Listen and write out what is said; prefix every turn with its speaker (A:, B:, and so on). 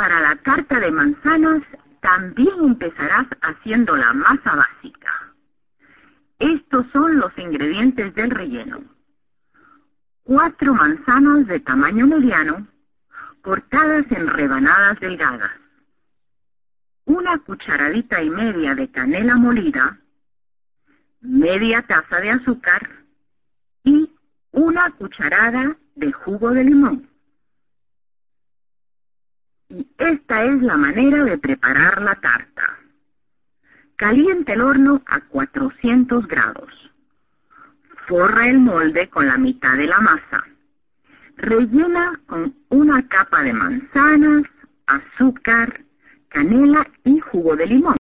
A: Para la tarta de manzanas también empezarás haciendo la masa básica. Estos son los ingredientes del relleno. Cuatro manzanas de tamaño mediano, cortadas en rebanadas delgadas. Una cucharadita y media de canela molida, media taza de azúcar y una cucharada de jugo de limón. Esta es la manera de preparar la tarta. Caliente el horno a 400 grados. Forra el molde con la mitad de la masa. Rellena con una capa de manzanas, azúcar, canela y jugo de limón.